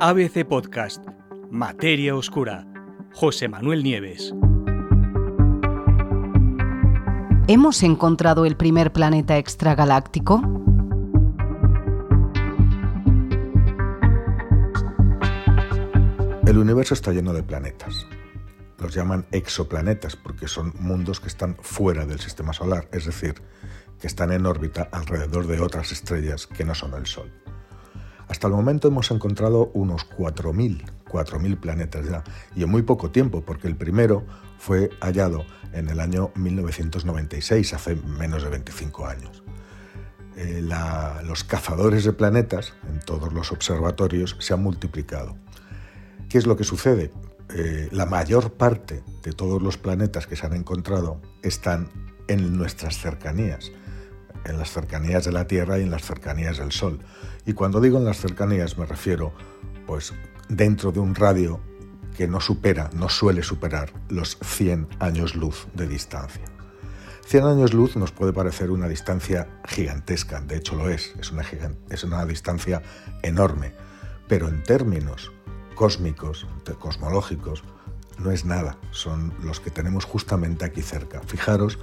ABC Podcast, Materia Oscura, José Manuel Nieves. ¿Hemos encontrado el primer planeta extragaláctico? El universo está lleno de planetas. Los llaman exoplanetas porque son mundos que están fuera del sistema solar, es decir, que están en órbita alrededor de otras estrellas que no son el Sol. Hasta el momento hemos encontrado unos 4.000, 4.000 planetas ya, y en muy poco tiempo, porque el primero fue hallado en el año 1996, hace menos de 25 años. Eh, los cazadores de planetas en todos los observatorios se han multiplicado. ¿Qué es lo que sucede? Eh, la mayor parte de todos los planetas que se han encontrado están en nuestras cercanías en las cercanías de la Tierra y en las cercanías del Sol. Y cuando digo en las cercanías me refiero, pues, dentro de un radio que no supera, no suele superar los 100 años luz de distancia. 100 años luz nos puede parecer una distancia gigantesca, de hecho lo es, es una, es una distancia enorme, pero en términos cósmicos, cosmológicos, no es nada, son los que tenemos justamente aquí cerca. Fijaros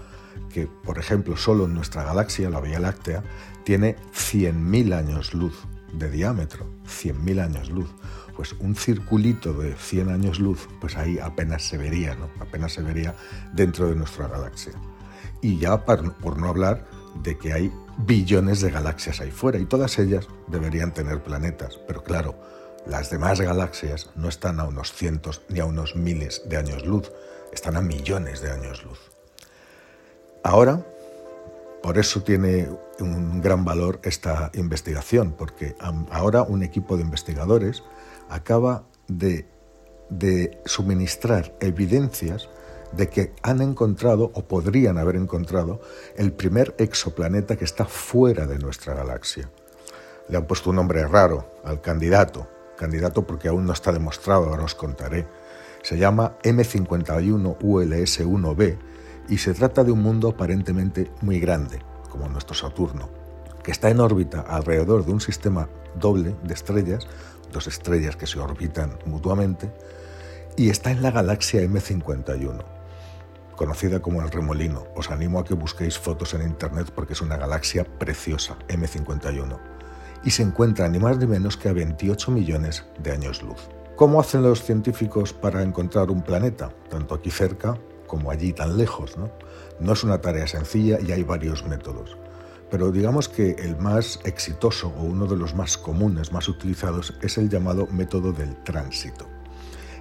que, por ejemplo, solo en nuestra galaxia, la Vía Láctea, tiene 100.000 años luz de diámetro, 100.000 años luz. Pues un circulito de 100 años luz, pues ahí apenas se vería, ¿no? Apenas se vería dentro de nuestra galaxia. Y ya por no hablar de que hay billones de galaxias ahí fuera y todas ellas deberían tener planetas, pero claro, las demás galaxias no están a unos cientos ni a unos miles de años luz, están a millones de años luz. Ahora, por eso tiene un gran valor esta investigación, porque ahora un equipo de investigadores acaba de, suministrar evidencias de que han encontrado o podrían haber encontrado el primer exoplaneta que está fuera de nuestra galaxia. Le han puesto un nombre raro al candidato, candidato porque aún no está demostrado, ahora os contaré. Se llama M51 ULS1b y se trata de un mundo aparentemente muy grande, como nuestro Saturno, que está en órbita alrededor de un sistema doble de estrellas, dos estrellas que se orbitan mutuamente, y está en la galaxia M51, conocida como el remolino. Os animo a que busquéis fotos en Internet porque es una galaxia preciosa, M51, y se encuentra ni más ni menos que a 28 millones de años luz. ¿Cómo hacen los científicos para encontrar un planeta, tanto aquí cerca como allí tan lejos. ¿no? no es una tarea sencilla y hay varios métodos. Pero digamos que el más exitoso o uno de los más comunes, más utilizados, es el llamado método del tránsito.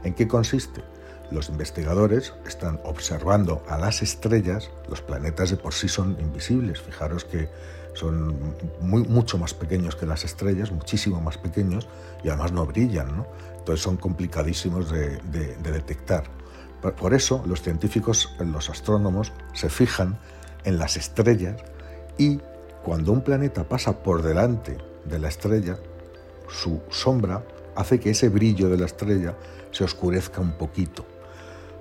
¿En qué consiste? Los investigadores están observando a las estrellas, los planetas de por sí son invisibles, fijaros que son mucho más pequeños que las estrellas, muchísimo más pequeños, y además no brillan, ¿no? entonces son complicadísimos de detectar. Por eso los científicos, los astrónomos, se fijan en las estrellas y cuando un planeta pasa por delante de la estrella, su sombra hace que ese brillo de la estrella se oscurezca un poquito.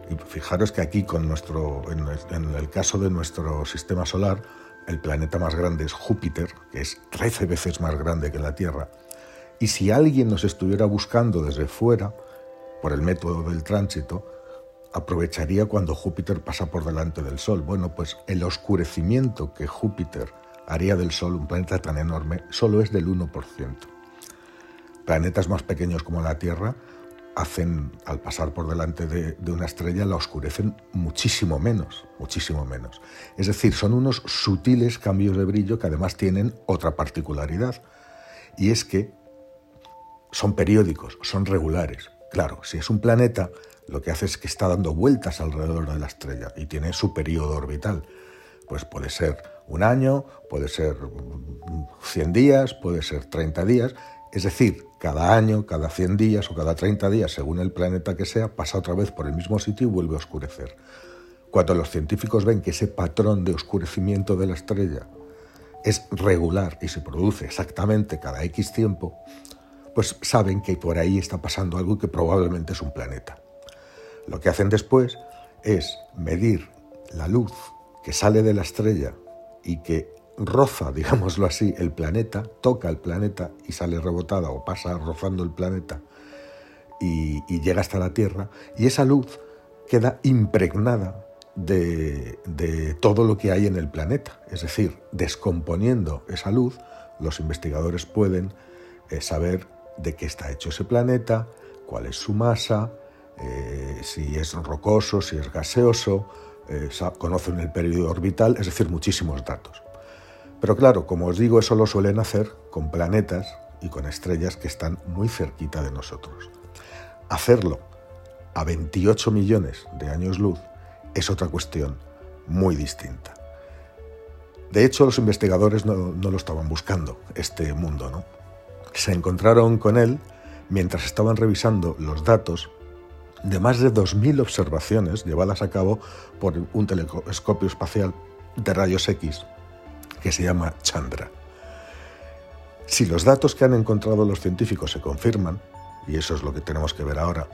Y fijaros que aquí, con nuestro, en el caso de nuestro sistema solar, el planeta más grande es Júpiter, que es 13 veces más grande que la Tierra. Y si alguien nos estuviera buscando desde fuera, por el método del tránsito, aprovecharía cuando Júpiter pasa por delante del Sol. Bueno, pues el oscurecimiento que Júpiter haría del Sol, un planeta tan enorme, solo es del 1%. Planetas más pequeños como la Tierra hacen, al pasar por delante de, de, una estrella, la oscurecen muchísimo menos, muchísimo menos. Es decir, son unos sutiles cambios de brillo que además tienen otra particularidad, y es que son periódicos, son regulares. Claro, si es un planeta, lo que hace es que está dando vueltas alrededor de la estrella y tiene su periodo orbital. Pues puede ser un año, puede ser 100 días, puede ser 30 días. Es decir, cada año, cada 100 días o cada 30 días, según el planeta que sea, pasa otra vez por el mismo sitio y vuelve a oscurecer. Cuando los científicos ven que ese patrón de oscurecimiento de la estrella es regular y se produce exactamente cada X tiempo, pues saben que por ahí está pasando algo que probablemente es un planeta. Lo que hacen después es medir la luz que sale de la estrella y que roza, digámoslo así, el planeta, toca el planeta y sale rebotada o pasa rozando el planeta y, llega hasta la Tierra y esa luz queda impregnada de, todo lo que hay en el planeta. Es decir, descomponiendo esa luz, los investigadores pueden eh, saber de qué está hecho ese planeta, cuál es su masa, eh, si es rocoso, si es gaseoso, eh, conocen el periodo orbital, es decir, muchísimos datos. Pero claro, como os digo, eso lo suelen hacer con planetas y con estrellas que están muy cerquita de nosotros. Hacerlo a 28 millones de años luz es otra cuestión muy distinta. De hecho, los investigadores no, lo estaban buscando, este mundo, ¿no? Se encontraron con él mientras estaban revisando los datos de más de 2.000 observaciones llevadas a cabo por un telescopio espacial de rayos X que se llama Chandra. Si los datos que han encontrado los científicos se confirman, y eso es lo que tenemos que ver ahora,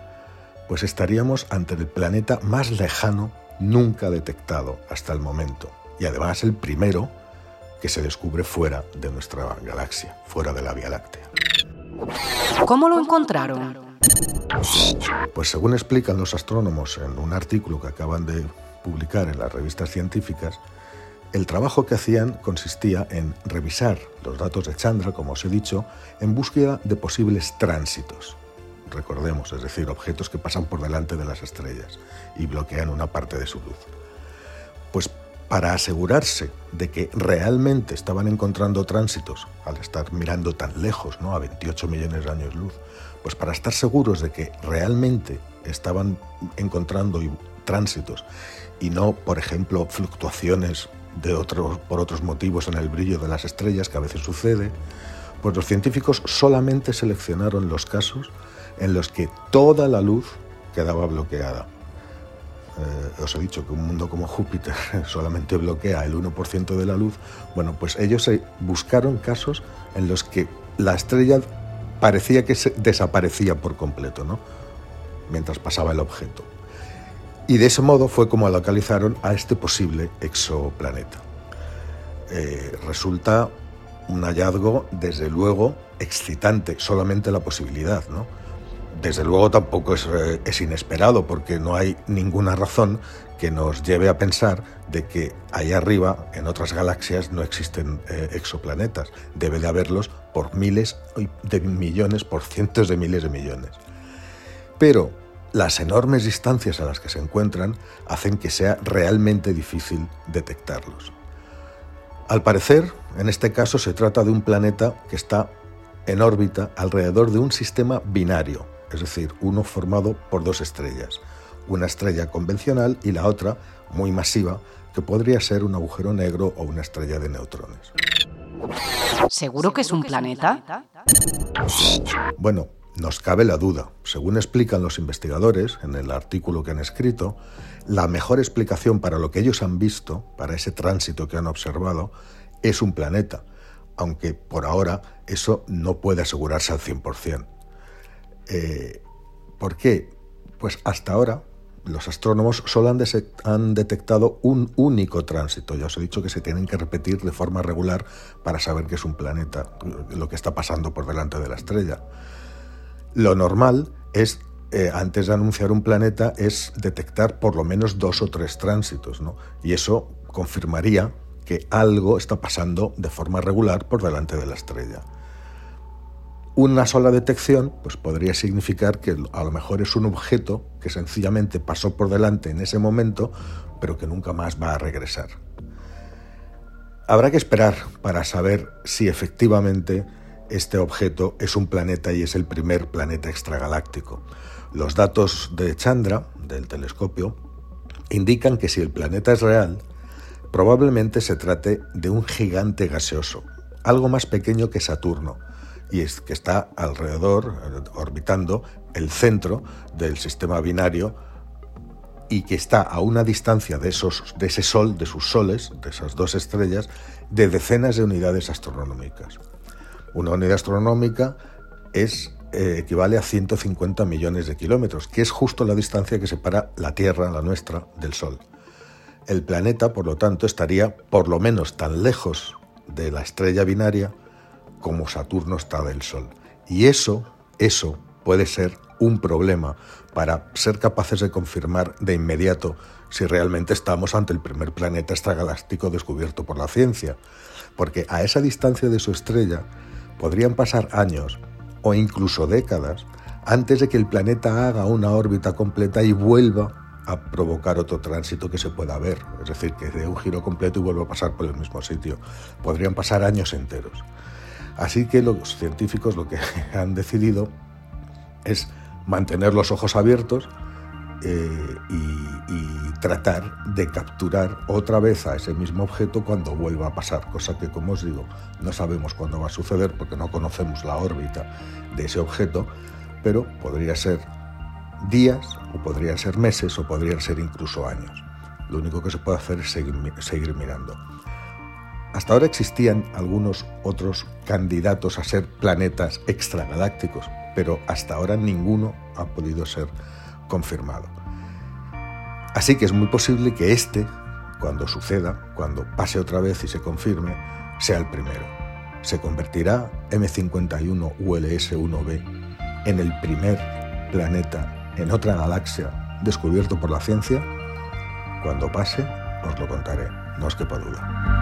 pues estaríamos ante el planeta más lejano nunca detectado hasta el momento, y además el primero que se descubre fuera de nuestra galaxia, fuera de la Vía Láctea. ¿Cómo lo encontraron? Pues según explican los astrónomos en un artículo que acaban de publicar en las revistas científicas, el trabajo que hacían consistía en revisar los datos de Chandra, como os he dicho, en búsqueda de posibles tránsitos. Recordemos, es decir, objetos que pasan por delante de las estrellas y bloquean una parte de su luz. Pues para asegurarse de que realmente estaban encontrando tránsitos al estar mirando tan lejos, ¿no? a 28 millones de años luz, pues para estar seguros de que realmente estaban encontrando tránsitos y no, por ejemplo, fluctuaciones de otros, por otros motivos en el brillo de las estrellas, que a veces sucede, pues los científicos solamente seleccionaron los casos en los que toda la luz quedaba bloqueada. Eh, os he dicho que un mundo como Júpiter solamente bloquea el 1% de la luz. Bueno, pues ellos buscaron casos en los que la estrella parecía que desaparecía por completo, ¿no? mientras pasaba el objeto. Y de ese modo fue como localizaron a este posible exoplaneta. Eh, resulta un hallazgo, desde luego, excitante, solamente la posibilidad, ¿no? Desde luego tampoco es, eh, inesperado, porque no hay ninguna razón que nos lleve a pensar de que allá arriba, en otras galaxias, no existen eh, exoplanetas. Debe de haberlos por miles de millones, por cientos de miles de millones. Pero las enormes distancias a las que se encuentran hacen que sea realmente difícil detectarlos. Al parecer, en este caso se trata de un planeta que está en órbita alrededor de un sistema binario, es decir, uno formado por dos estrellas, una estrella convencional y la otra, muy masiva, que podría ser un agujero negro o una estrella de neutrones. ¿Seguro que es un planeta? Bueno, nos cabe la duda. Según explican los investigadores en el artículo que han escrito, la mejor explicación para lo que ellos han visto, para ese tránsito que han observado, es un planeta, aunque por ahora eso no puede asegurarse al 100%. Eh, ¿Por qué? Pues hasta ahora los astrónomos solo han, detectado un único tránsito. Ya os he dicho que se tienen que repetir de forma regular para saber que es un planeta, lo que está pasando por delante de la estrella. Lo normal es, eh, antes de anunciar un planeta, es detectar por lo menos dos o tres tránsitos, ¿no? Y eso confirmaría que algo está pasando de forma regular por delante de la estrella. Una sola detección pues podría significar que a lo mejor es un objeto que sencillamente pasó por delante en ese momento, pero que nunca más va a regresar. Habrá que esperar para saber si efectivamente este objeto es un planeta y es el primer planeta extragaláctico. Los datos de Chandra, del telescopio, indican que si el planeta es real, probablemente se trate de un gigante gaseoso, algo más pequeño que Saturno, y es que está alrededor, orbitando el centro del sistema binario y que está a una distancia de, esos, de ese sol, de sus soles, de esas dos estrellas, de decenas de unidades astronómicas. Una unidad astronómica es, eh, equivale a 150 millones de kilómetros, que es justo la distancia que separa la Tierra, la nuestra, del Sol. El planeta, por lo tanto, estaría por lo menos tan lejos de la estrella binaria como Saturno está del Sol. Y eso, eso puede ser un problema para ser capaces de confirmar de inmediato si realmente estamos ante el primer planeta extragaláctico descubierto por la ciencia, porque a esa distancia de su estrella podrían pasar años o incluso décadas antes de que el planeta haga una órbita completa y vuelva a provocar otro tránsito que se pueda ver, es decir, que dé un giro completo y vuelva a pasar por el mismo sitio. Podrían pasar años enteros. Así que los científicos lo que han decidido es mantener los ojos abiertos eh, y, tratar de capturar otra vez a ese mismo objeto cuando vuelva a pasar, cosa que como os digo, no sabemos cuándo va a suceder porque no conocemos la órbita de ese objeto, pero podría ser días o podrían ser meses o podrían ser incluso años. Lo único que se puede hacer es seguir, seguir mirando. Hasta ahora existían algunos otros candidatos a ser planetas extragalácticos, pero hasta ahora ninguno ha podido ser confirmado. Así que es muy posible que este, cuando suceda, cuando pase otra vez y se confirme, sea el primero. Se convertirá M51 ULS-1b en el primer planeta en otra galaxia descubierto por la ciencia. Cuando pase, os lo contaré, no os quepa duda.